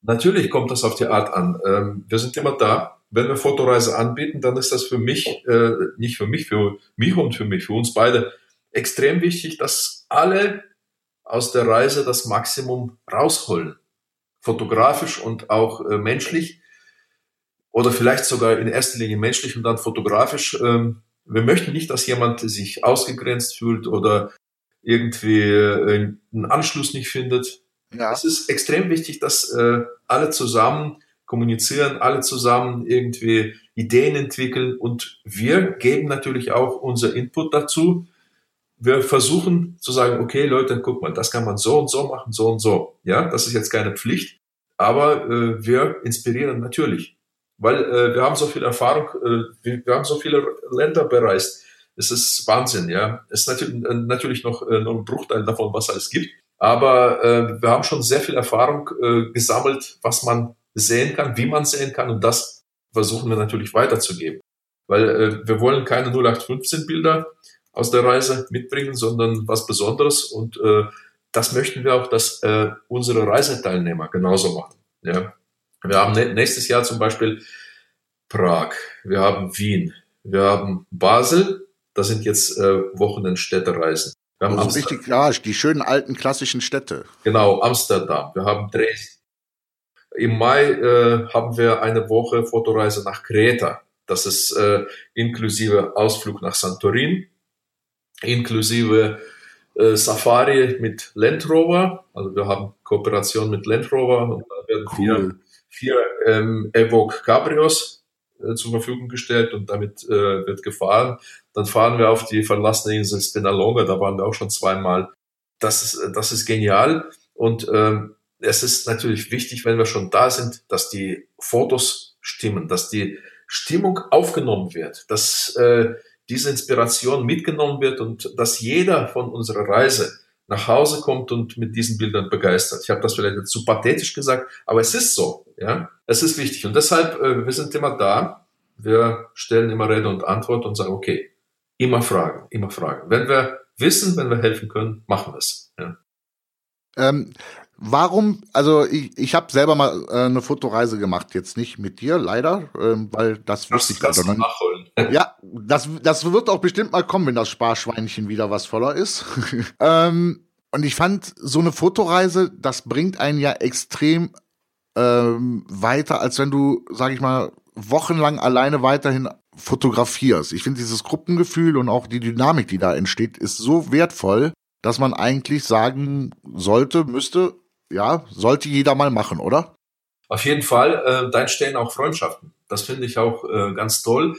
Natürlich kommt das auf die Art an. Ähm, wir sind immer da. Wenn wir Fotoreise anbieten, dann ist das für mich, äh, nicht für mich, für mich und für mich, für uns beide extrem wichtig, dass alle aus der Reise das Maximum rausholen. Fotografisch und auch äh, menschlich oder vielleicht sogar in erster Linie menschlich und dann fotografisch. Ähm, wir möchten nicht, dass jemand sich ausgegrenzt fühlt oder irgendwie äh, einen Anschluss nicht findet. Ja. Es ist extrem wichtig, dass äh, alle zusammen kommunizieren, alle zusammen irgendwie Ideen entwickeln und wir geben natürlich auch unser Input dazu. Wir versuchen zu sagen, okay, Leute, guck mal, das kann man so und so machen, so und so. Ja, das ist jetzt keine Pflicht, aber äh, wir inspirieren natürlich weil äh, wir haben so viel Erfahrung, äh, wir, wir, haben so viele Länder bereist. Es ist Wahnsinn, ja. Es ist natürlich, äh, natürlich noch äh, nur ein Bruchteil davon, was es gibt. Aber äh, wir haben schon sehr viel Erfahrung äh, gesammelt, was man sehen kann, wie man sehen kann. Und das versuchen wir natürlich weiterzugeben. Weil äh, wir wollen keine 0815 Bilder aus der Reise mitbringen, sondern was Besonderes. Und äh, das möchten wir auch, dass äh, unsere Reiseteilnehmer genauso machen. Ja. Wir haben nächstes Jahr zum Beispiel Prag, wir haben Wien, wir haben Basel, das sind jetzt äh, Wochenendstädtereisen. Wir haben also richtig, ja, die schönen alten klassischen Städte. Genau, Amsterdam, wir haben Dresden. Im Mai äh, haben wir eine Woche Fotoreise nach Kreta. Das ist äh, inklusive Ausflug nach Santorin, inklusive äh, Safari mit Land Rover. Also wir haben Kooperation mit Land Rover und da werden cool. wir vier ähm, Evoque Cabrios äh, zur Verfügung gestellt und damit äh, wird gefahren. Dann fahren wir auf die verlassene Insel Spinalonga, da waren wir auch schon zweimal. Das ist, das ist genial und ähm, es ist natürlich wichtig, wenn wir schon da sind, dass die Fotos stimmen, dass die Stimmung aufgenommen wird, dass äh, diese Inspiration mitgenommen wird und dass jeder von unserer Reise nach Hause kommt und mit diesen Bildern begeistert. Ich habe das vielleicht zu pathetisch gesagt, aber es ist so. Ja, es ist wichtig und deshalb äh, wir sind immer da. Wir stellen immer Rede und Antwort und sagen okay, immer fragen, immer fragen. Wenn wir wissen, wenn wir helfen können, machen wir es. Ja. Ähm, warum? Also ich, ich habe selber mal äh, eine Fotoreise gemacht, jetzt nicht mit dir, leider, ähm, weil das wusste ich leider noch nachholen. [laughs] Ja, das, das wird auch bestimmt mal kommen, wenn das Sparschweinchen wieder was voller ist. [laughs] ähm, und ich fand, so eine Fotoreise, das bringt einen ja extrem ähm, weiter, als wenn du, sag ich mal, wochenlang alleine weiterhin fotografierst. Ich finde dieses Gruppengefühl und auch die Dynamik, die da entsteht, ist so wertvoll, dass man eigentlich sagen sollte, müsste, ja, sollte jeder mal machen, oder? Auf jeden Fall, äh, da entstehen auch Freundschaften. Das finde ich auch äh, ganz toll.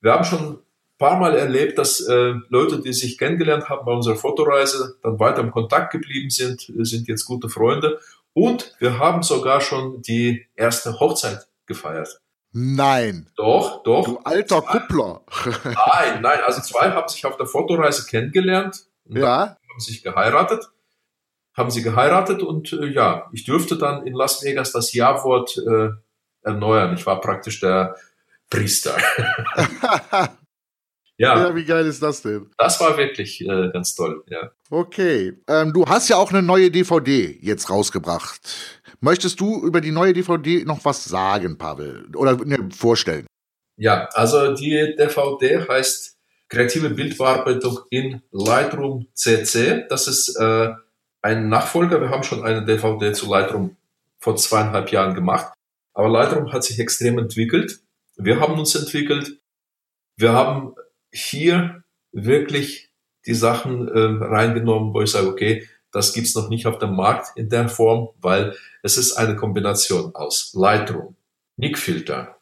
Wir haben schon ein paar Mal erlebt, dass äh, Leute, die sich kennengelernt haben bei unserer Fotoreise, dann weiter im Kontakt geblieben sind, sind jetzt gute Freunde. Und wir haben sogar schon die erste Hochzeit gefeiert. Nein. Doch, doch. Du alter Kuppler. nein, nein. Also zwei haben sich auf der Fotoreise kennengelernt. Ja. Haben sich geheiratet. Haben sie geheiratet und äh, ja, ich dürfte dann in Las Vegas das Ja-Wort äh, erneuern. Ich war praktisch der Priester. [laughs] ja. ja. Wie geil ist das denn? Das war wirklich äh, ganz toll, ja. Okay. Ähm, du hast ja auch eine neue DVD jetzt rausgebracht. Möchtest du über die neue DVD noch was sagen, Pavel? Oder ne, vorstellen? Ja, also die DVD heißt Kreative Bildbearbeitung in Lightroom CC. Das ist äh, ein Nachfolger. Wir haben schon eine DVD zu Lightroom vor zweieinhalb Jahren gemacht. Aber Lightroom hat sich extrem entwickelt. Wir haben uns entwickelt. Wir haben hier wirklich die Sachen äh, reingenommen, wo ich sage, okay, das gibt's noch nicht auf dem Markt in der Form, weil es ist eine Kombination aus Lightroom, Nick-Filter,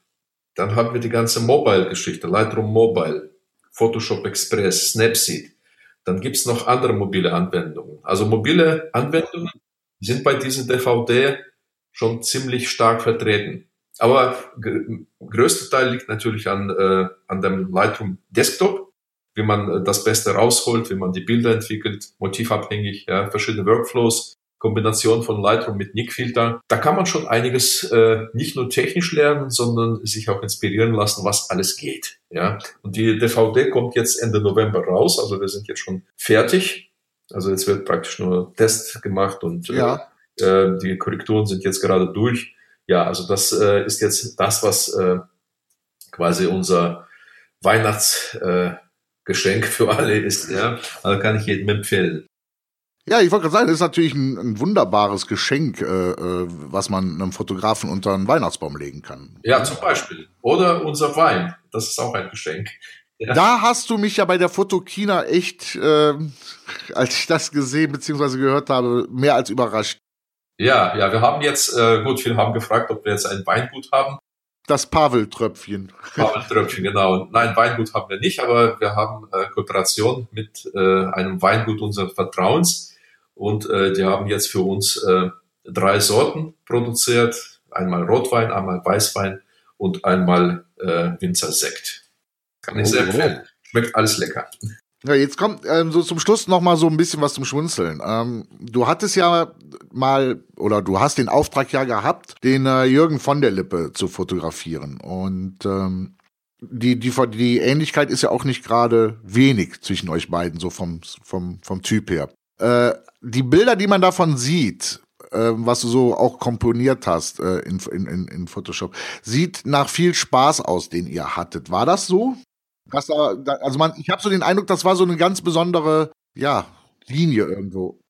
dann haben wir die ganze Mobile-Geschichte, Lightroom Mobile, Photoshop Express, Snapseed. Dann gibt's noch andere mobile Anwendungen. Also mobile Anwendungen sind bei diesen DVD schon ziemlich stark vertreten. Aber größter Teil liegt natürlich an, äh, an dem Lightroom Desktop, wie man äh, das Beste rausholt, wie man die Bilder entwickelt, motivabhängig, ja, verschiedene Workflows, Kombination von Lightroom mit Nick-Filter. Da kann man schon einiges äh, nicht nur technisch lernen, sondern sich auch inspirieren lassen, was alles geht. Ja, und die DVD kommt jetzt Ende November raus, also wir sind jetzt schon fertig. Also jetzt wird praktisch nur Test gemacht und äh, ja. äh, die Korrekturen sind jetzt gerade durch. Ja, also das äh, ist jetzt das, was äh, quasi unser Weihnachtsgeschenk äh, für alle ist. Ja, also kann ich jedem empfehlen. Ja, ich wollte gerade sagen, das ist natürlich ein, ein wunderbares Geschenk, äh, äh, was man einem Fotografen unter einen Weihnachtsbaum legen kann. Ja, zum Beispiel. Oder unser Wein, das ist auch ein Geschenk. Ja. Da hast du mich ja bei der Fotokina echt, äh, als ich das gesehen bzw. gehört habe, mehr als überrascht. Ja, ja, wir haben jetzt, äh, gut, viele haben gefragt, ob wir jetzt ein Weingut haben. Das Pavel-Tröpfchen. Pavel-Tröpfchen, genau. Nein, Weingut haben wir nicht, aber wir haben äh, Kooperation mit äh, einem Weingut unseres Vertrauens und äh, die haben jetzt für uns äh, drei Sorten produziert. Einmal Rotwein, einmal Weißwein und einmal äh, Winzersekt. Kann ich sehr oh, empfehlen. Schmeckt alles lecker. Ja, jetzt kommt ähm, so zum Schluss noch mal so ein bisschen was zum Schmunzeln. Ähm, du hattest ja mal oder du hast den Auftrag ja gehabt, den äh, Jürgen von der Lippe zu fotografieren und ähm, die, die, die Ähnlichkeit ist ja auch nicht gerade wenig zwischen euch beiden, so vom, vom, vom Typ her. Äh, die Bilder, die man davon sieht, äh, was du so auch komponiert hast äh, in, in, in Photoshop, sieht nach viel Spaß aus, den ihr hattet. War das so? Das da, also man, ich habe so den Eindruck, das war so eine ganz besondere, ja, Linie irgendwo.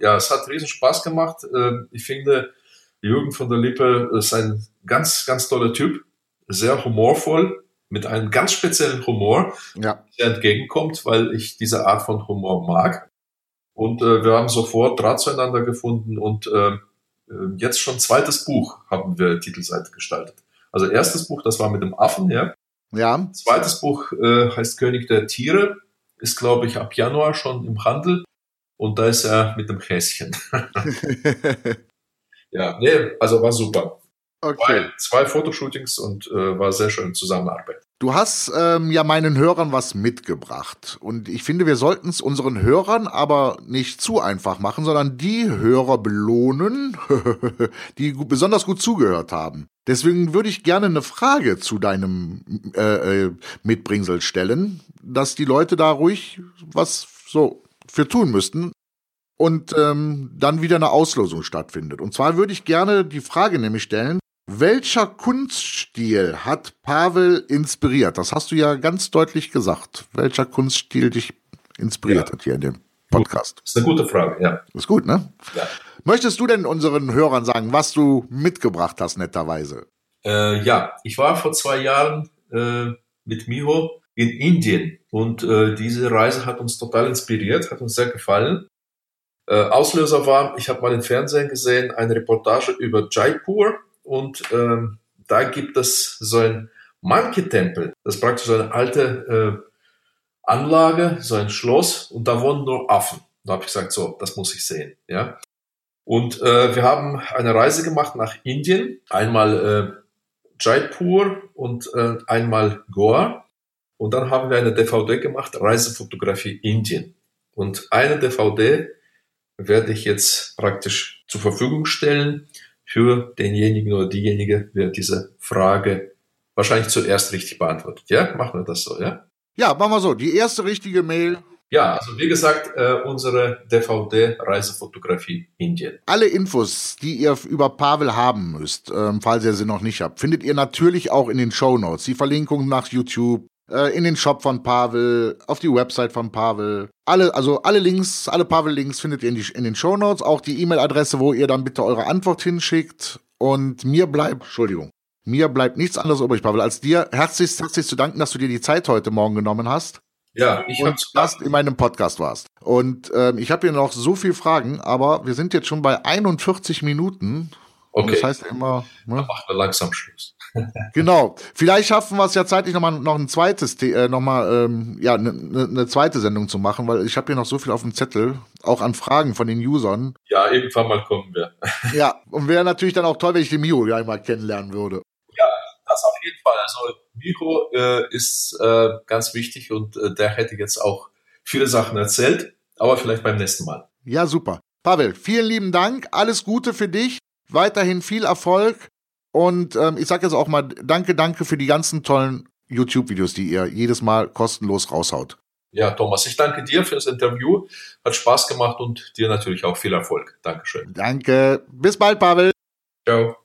Ja, es hat riesen Spaß gemacht. Ähm, ich finde, Jürgen von der Lippe ist ein ganz, ganz toller Typ, sehr humorvoll, mit einem ganz speziellen Humor, ja. der entgegenkommt, weil ich diese Art von Humor mag. Und äh, wir haben sofort Draht zueinander gefunden und äh, äh, jetzt schon zweites Buch haben wir Titelseite gestaltet. Also erstes Buch, das war mit dem Affen, ja. Ja. Zweites Buch äh, heißt König der Tiere, ist glaube ich ab Januar schon im Handel und da ist er mit dem Häschen. [laughs] [laughs] ja, nee, also war super. Okay. Zwei, zwei Fotoshootings und äh, war sehr schön Zusammenarbeit. Du hast ähm, ja meinen Hörern was mitgebracht. Und ich finde, wir sollten es unseren Hörern aber nicht zu einfach machen, sondern die Hörer belohnen, [laughs] die besonders gut zugehört haben. Deswegen würde ich gerne eine Frage zu deinem äh, äh, Mitbringsel stellen, dass die Leute da ruhig was so für tun müssten und ähm, dann wieder eine Auslosung stattfindet. Und zwar würde ich gerne die Frage nämlich stellen, welcher Kunststil hat Pavel inspiriert? Das hast du ja ganz deutlich gesagt. Welcher Kunststil dich inspiriert ja. hat hier in dem Podcast? Das ist eine gute Frage, ja. Ist gut, ne? Ja. Möchtest du denn unseren Hörern sagen, was du mitgebracht hast, netterweise? Äh, ja, ich war vor zwei Jahren äh, mit Miho in Indien und äh, diese Reise hat uns total inspiriert, hat uns sehr gefallen. Äh, Auslöser war, ich habe mal im Fernsehen gesehen, eine Reportage über Jaipur und ähm, da gibt es so ein Monkey-Tempel. Das ist praktisch so eine alte äh, Anlage, so ein Schloss und da wohnen nur Affen. Da habe ich gesagt, so, das muss ich sehen. Ja. Und äh, wir haben eine Reise gemacht nach Indien, einmal äh, Jaipur und äh, einmal Goa. Und dann haben wir eine DVD gemacht, Reisefotografie Indien. Und eine DVD werde ich jetzt praktisch zur Verfügung stellen für denjenigen oder diejenige, wer diese Frage wahrscheinlich zuerst richtig beantwortet. Ja, machen wir das so, ja? Ja, machen wir so. Die erste richtige Mail. Ja, also wie gesagt, äh, unsere DVD Reisefotografie Indien. Alle Infos, die ihr über Pavel haben müsst, ähm, falls ihr sie noch nicht habt, findet ihr natürlich auch in den Show Notes. Die Verlinkung nach YouTube, äh, in den Shop von Pavel, auf die Website von Pavel. Alle, also alle Links, alle Pavel-Links findet ihr in, die, in den Show Notes. Auch die E-Mail-Adresse, wo ihr dann bitte eure Antwort hinschickt. Und mir bleibt, Entschuldigung, mir bleibt nichts anderes übrig, Pavel, als dir herzlichst, herzlich zu danken, dass du dir die Zeit heute Morgen genommen hast. Ja, ich und Gast in meinem Podcast warst. Und ähm, ich habe hier noch so viele Fragen, aber wir sind jetzt schon bei 41 Minuten. Okay. Das heißt immer. Ne? Dann machen wir langsam Schluss. Genau. Vielleicht schaffen wir es ja zeitlich nochmal noch ein zweites, äh, noch mal, ähm, ja, eine ne, ne zweite Sendung zu machen, weil ich habe hier noch so viel auf dem Zettel, auch an Fragen von den Usern. Ja, irgendwann mal kommen wir. [laughs] ja, und wäre natürlich dann auch toll, wenn ich den Mio ja einmal kennenlernen würde. Ja, das auf jeden Fall. Also Miro äh, ist äh, ganz wichtig und äh, der hätte jetzt auch viele Sachen erzählt, aber vielleicht beim nächsten Mal. Ja, super. Pavel, vielen lieben Dank. Alles Gute für dich. Weiterhin viel Erfolg. Und ähm, ich sage jetzt auch mal danke, danke für die ganzen tollen YouTube-Videos, die ihr jedes Mal kostenlos raushaut. Ja, Thomas, ich danke dir für das Interview. Hat Spaß gemacht und dir natürlich auch viel Erfolg. Dankeschön. Danke. Bis bald, Pavel. Ciao.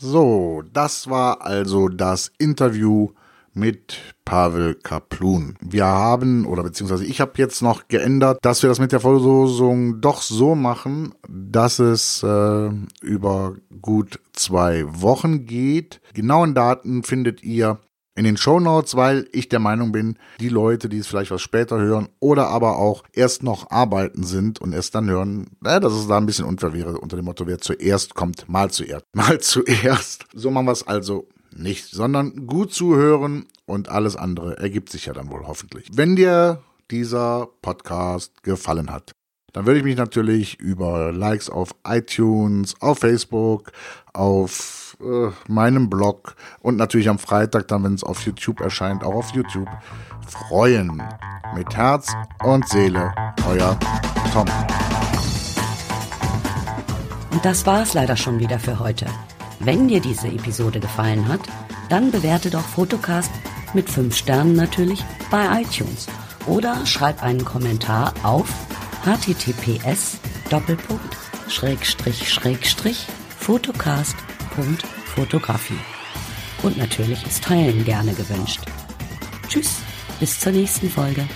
So, das war also das Interview mit Pavel Kaplun. Wir haben, oder beziehungsweise ich habe jetzt noch geändert, dass wir das mit der Verlosung doch so machen, dass es äh, über gut zwei Wochen geht. Genauen Daten findet ihr in den Show Notes, weil ich der Meinung bin, die Leute, die es vielleicht was später hören oder aber auch erst noch arbeiten sind und erst dann hören, äh, dass es da ein bisschen unfair wäre unter dem Motto, wer zuerst kommt, mal zuerst, [laughs] mal zuerst. So machen wir es also nicht, sondern gut zuhören und alles andere ergibt sich ja dann wohl hoffentlich. Wenn dir dieser Podcast gefallen hat, dann würde ich mich natürlich über Likes auf iTunes, auf Facebook, auf äh, meinem Blog und natürlich am Freitag, dann wenn es auf YouTube erscheint, auch auf YouTube freuen. Mit Herz und Seele, euer Tom. Und das war es leider schon wieder für heute. Wenn dir diese Episode gefallen hat, dann bewerte doch Fotocast mit 5 Sternen natürlich bei iTunes oder schreib einen Kommentar auf https fotocast.fotografie. Und natürlich ist Teilen gerne gewünscht. Tschüss, bis zur nächsten Folge.